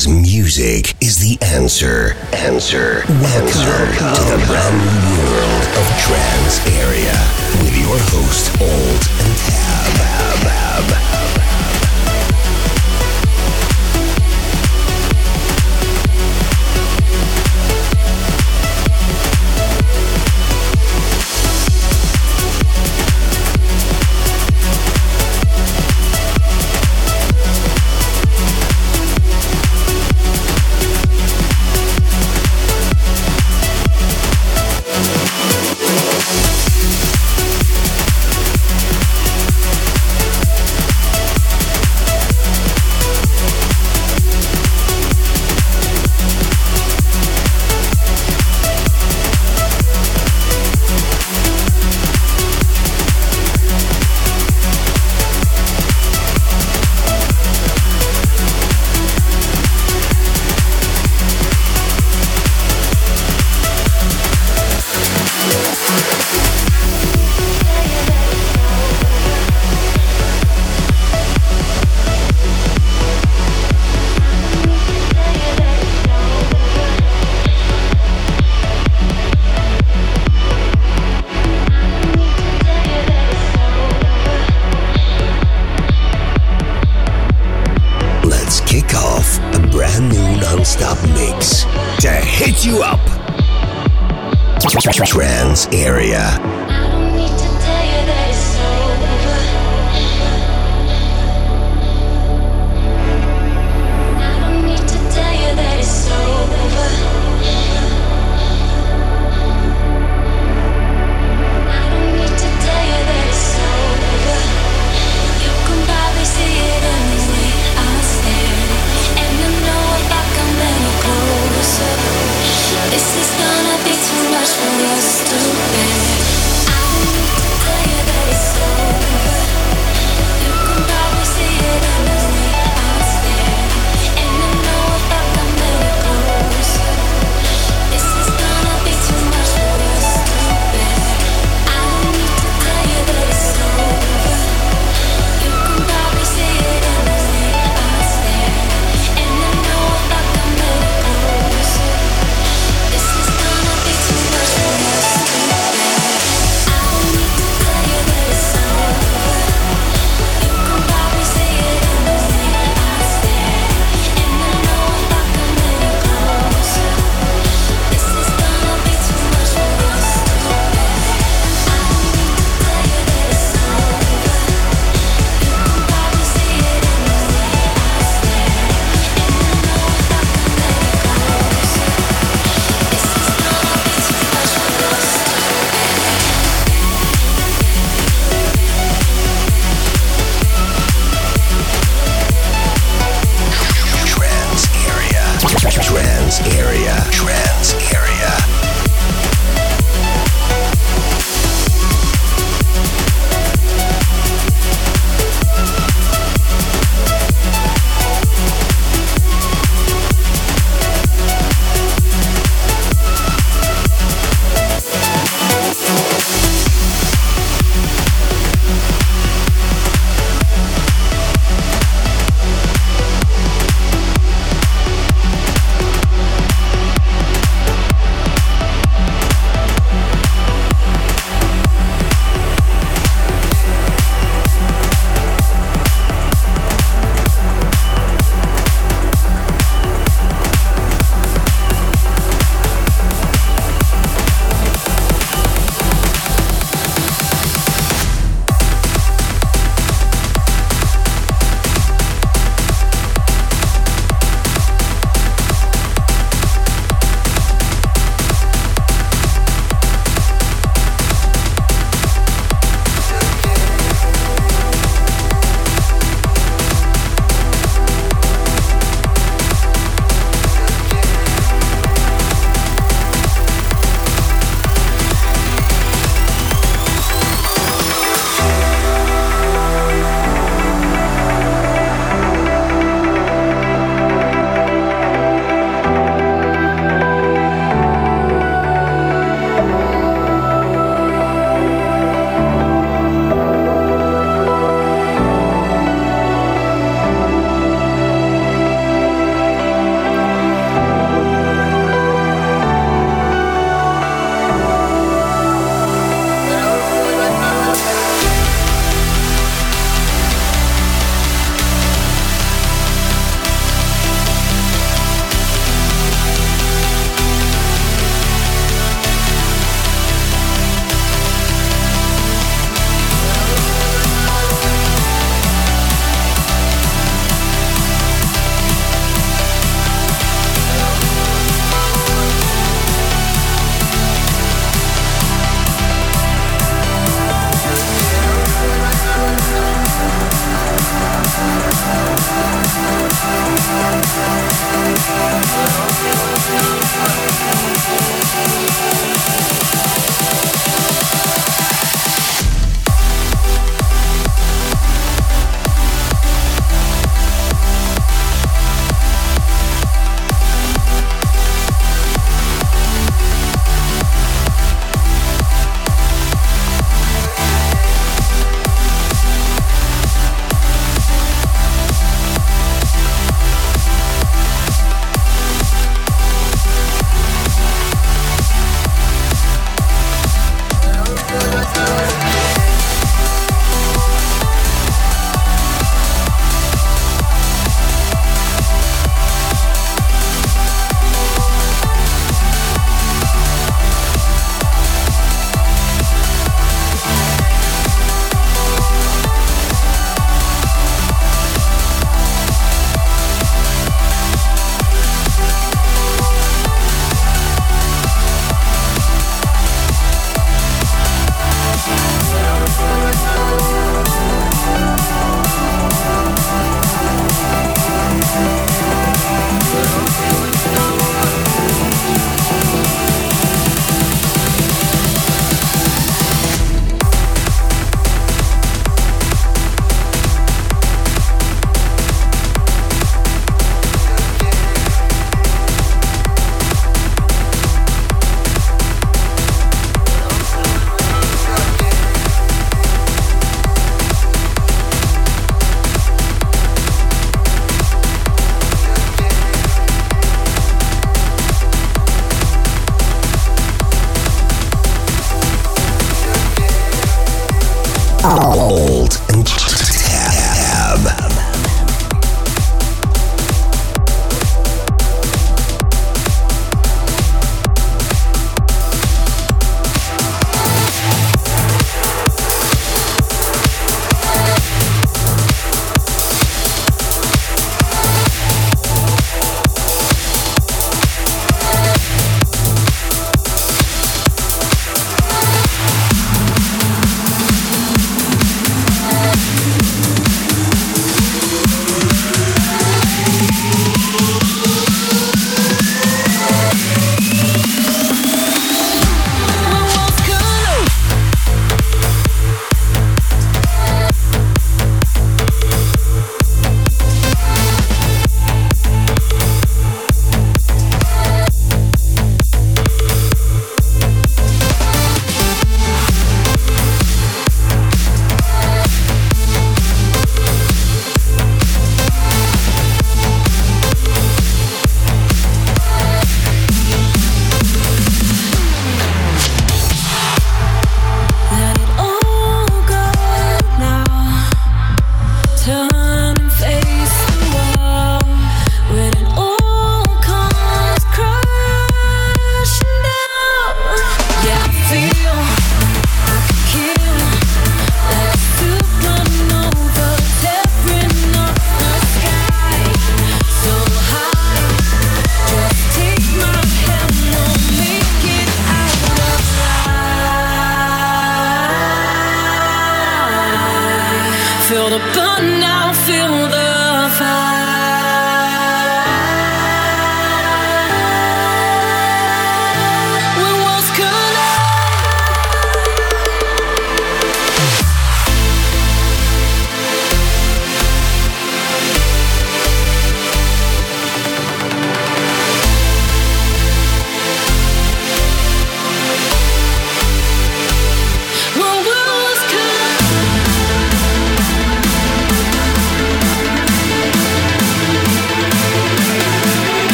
because music is the answer. Answer. Welcome, to the brand new world of Trans Area with your host, Old and Tab.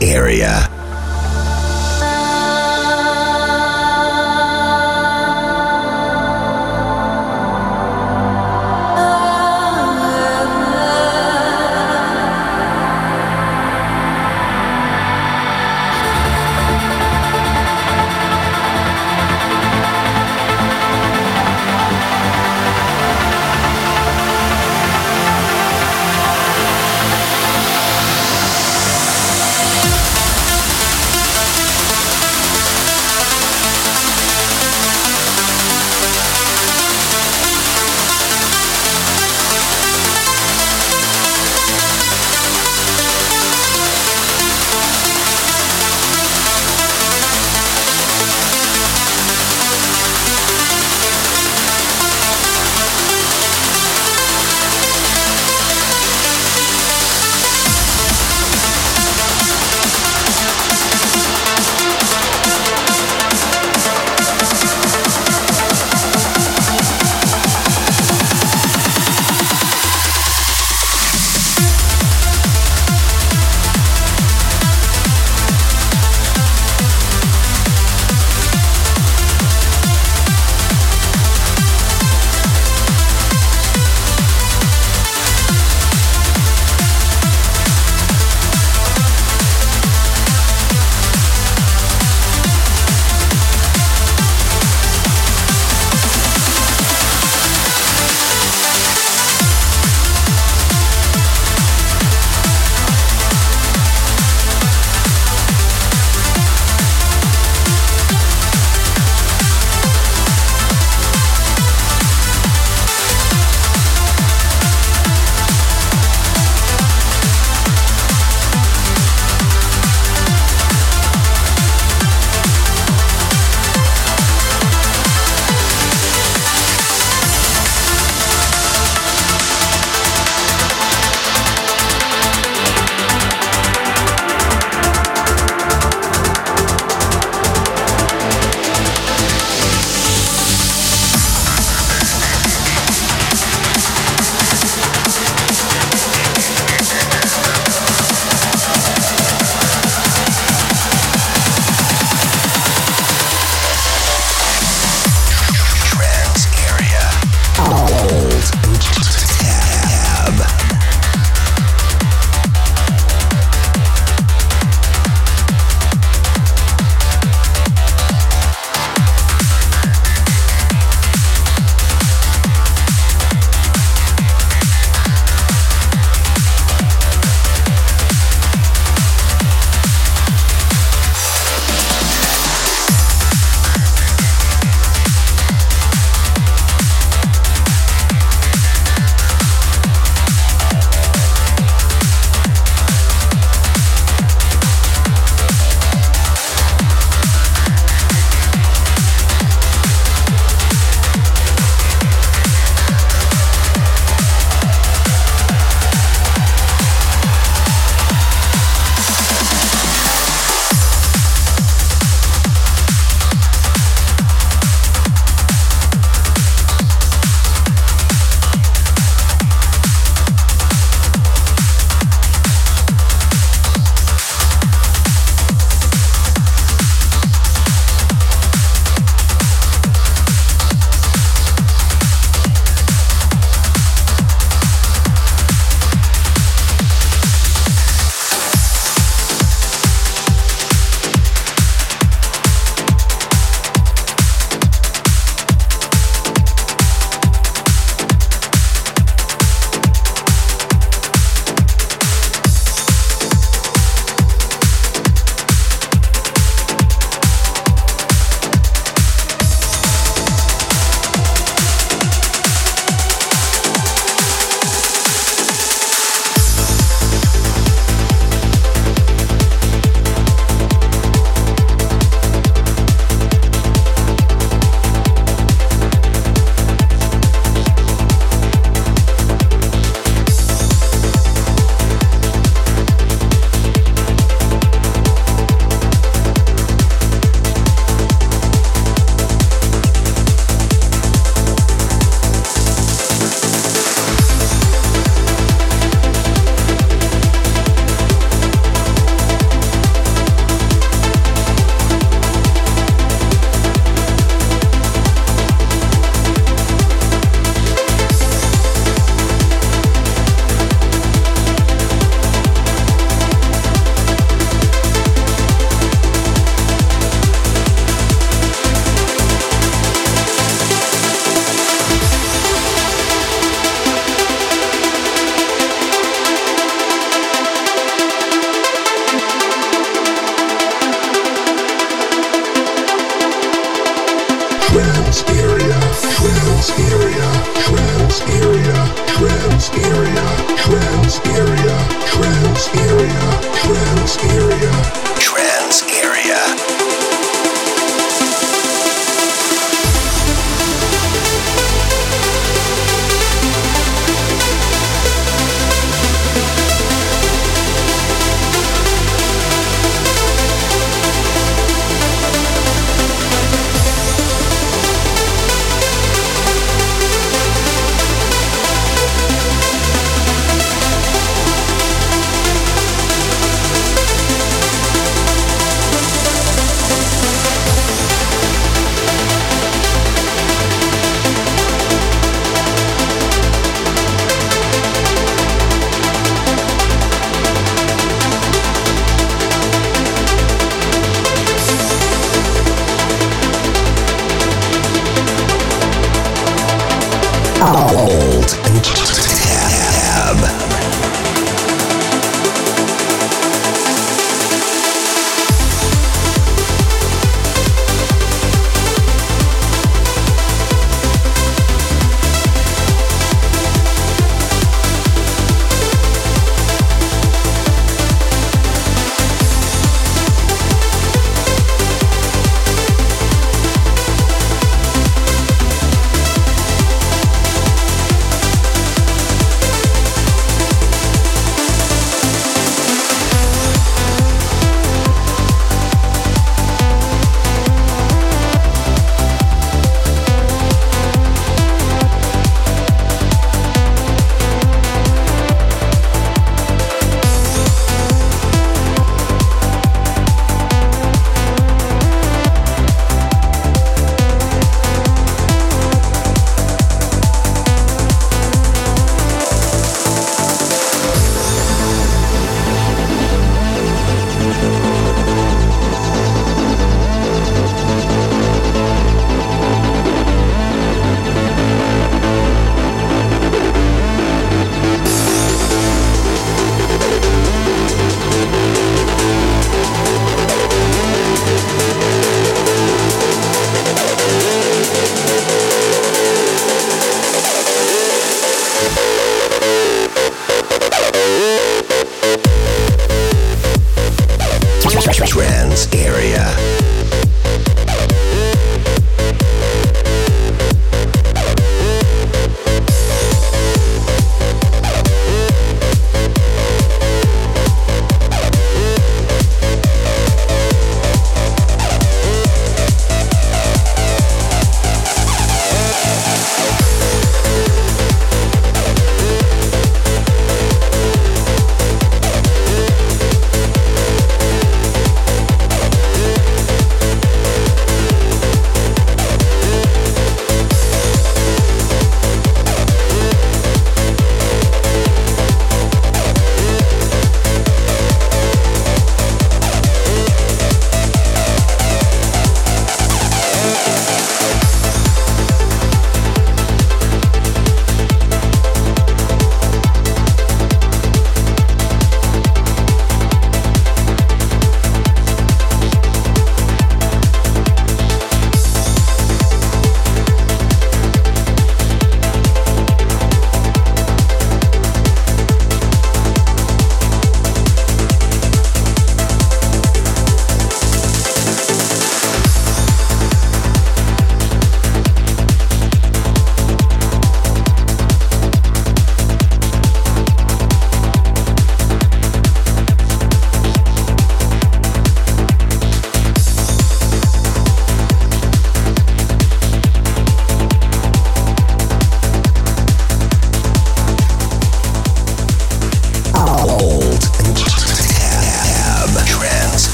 area.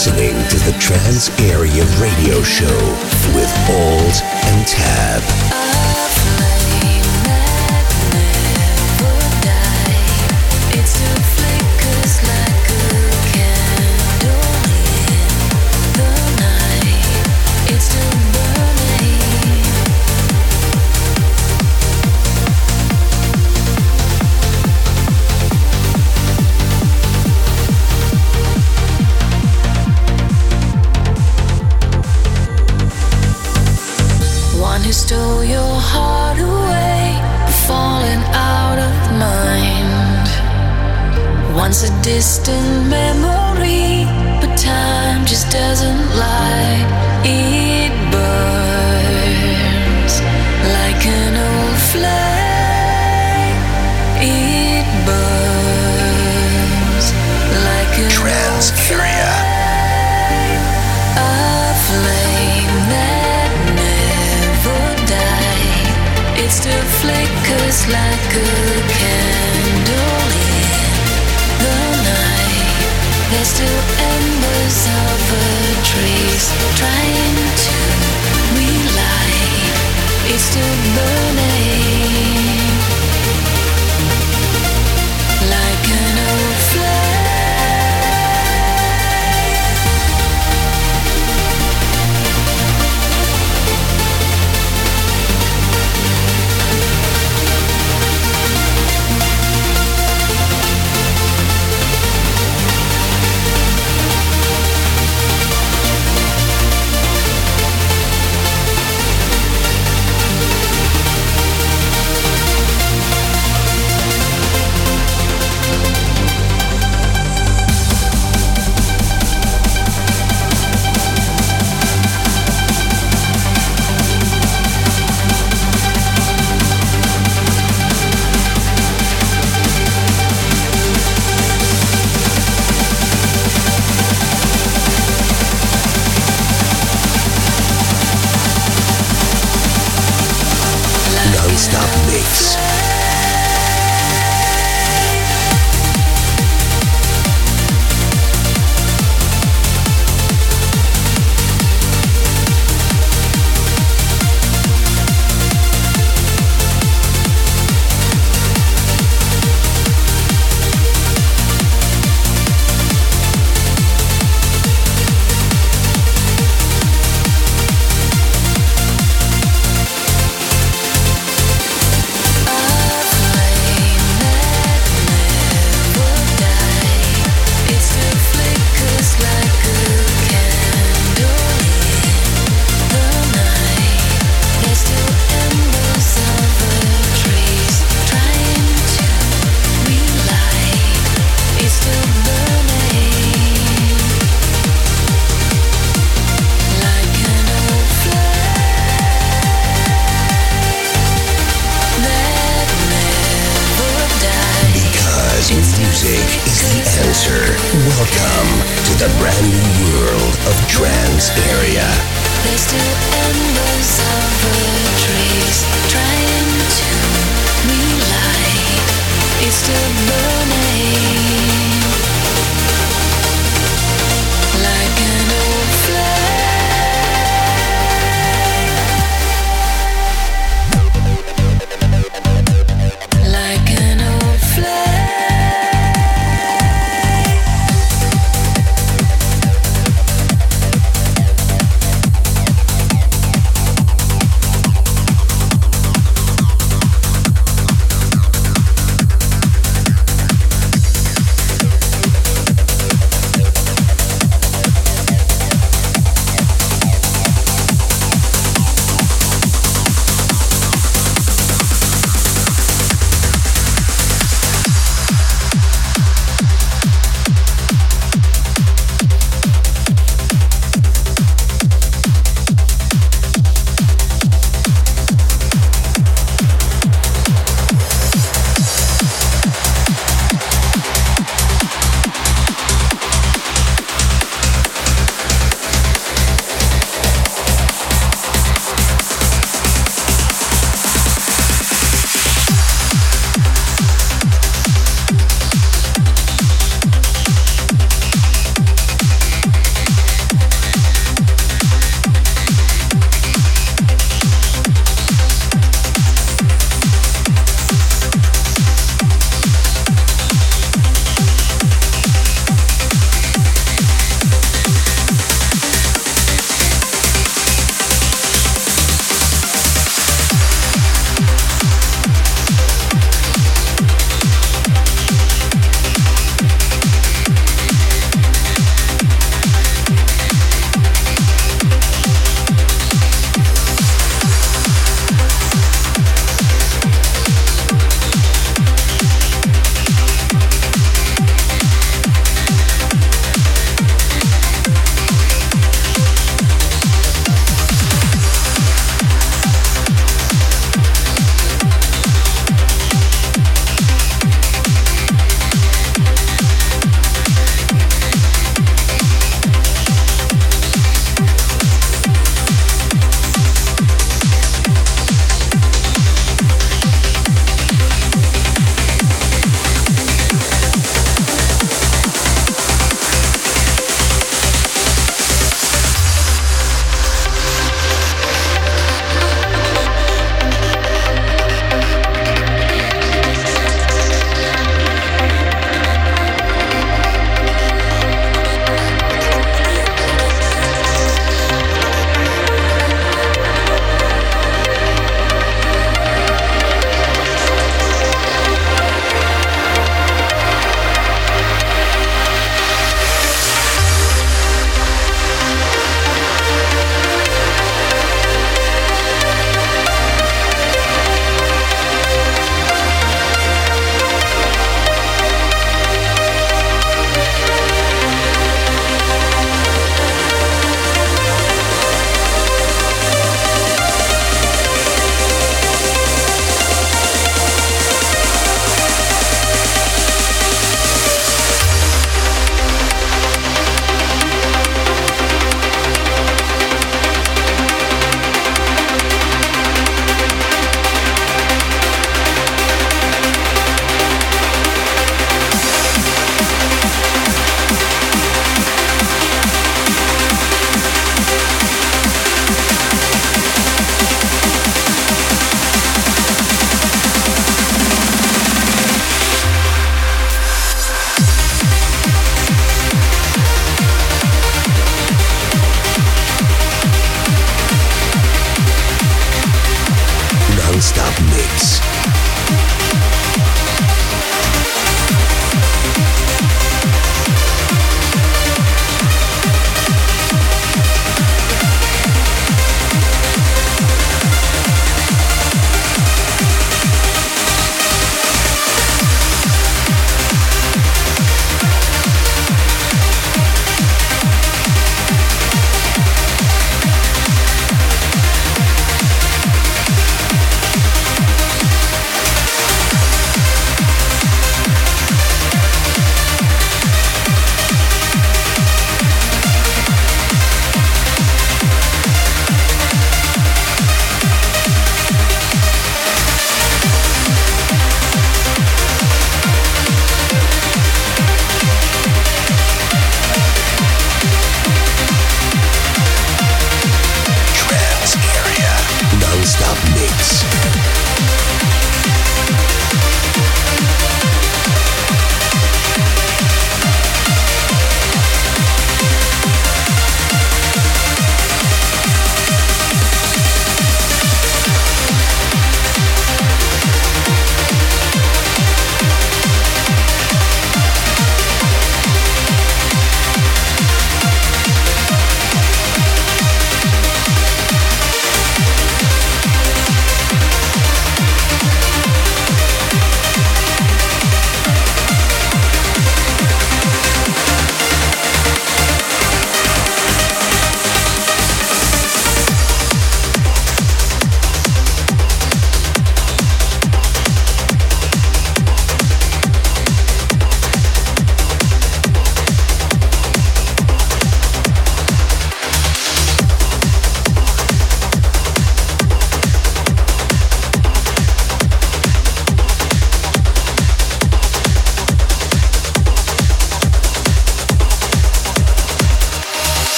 listening to the Trans Area Radio Show with Old and Tab. in me. still burning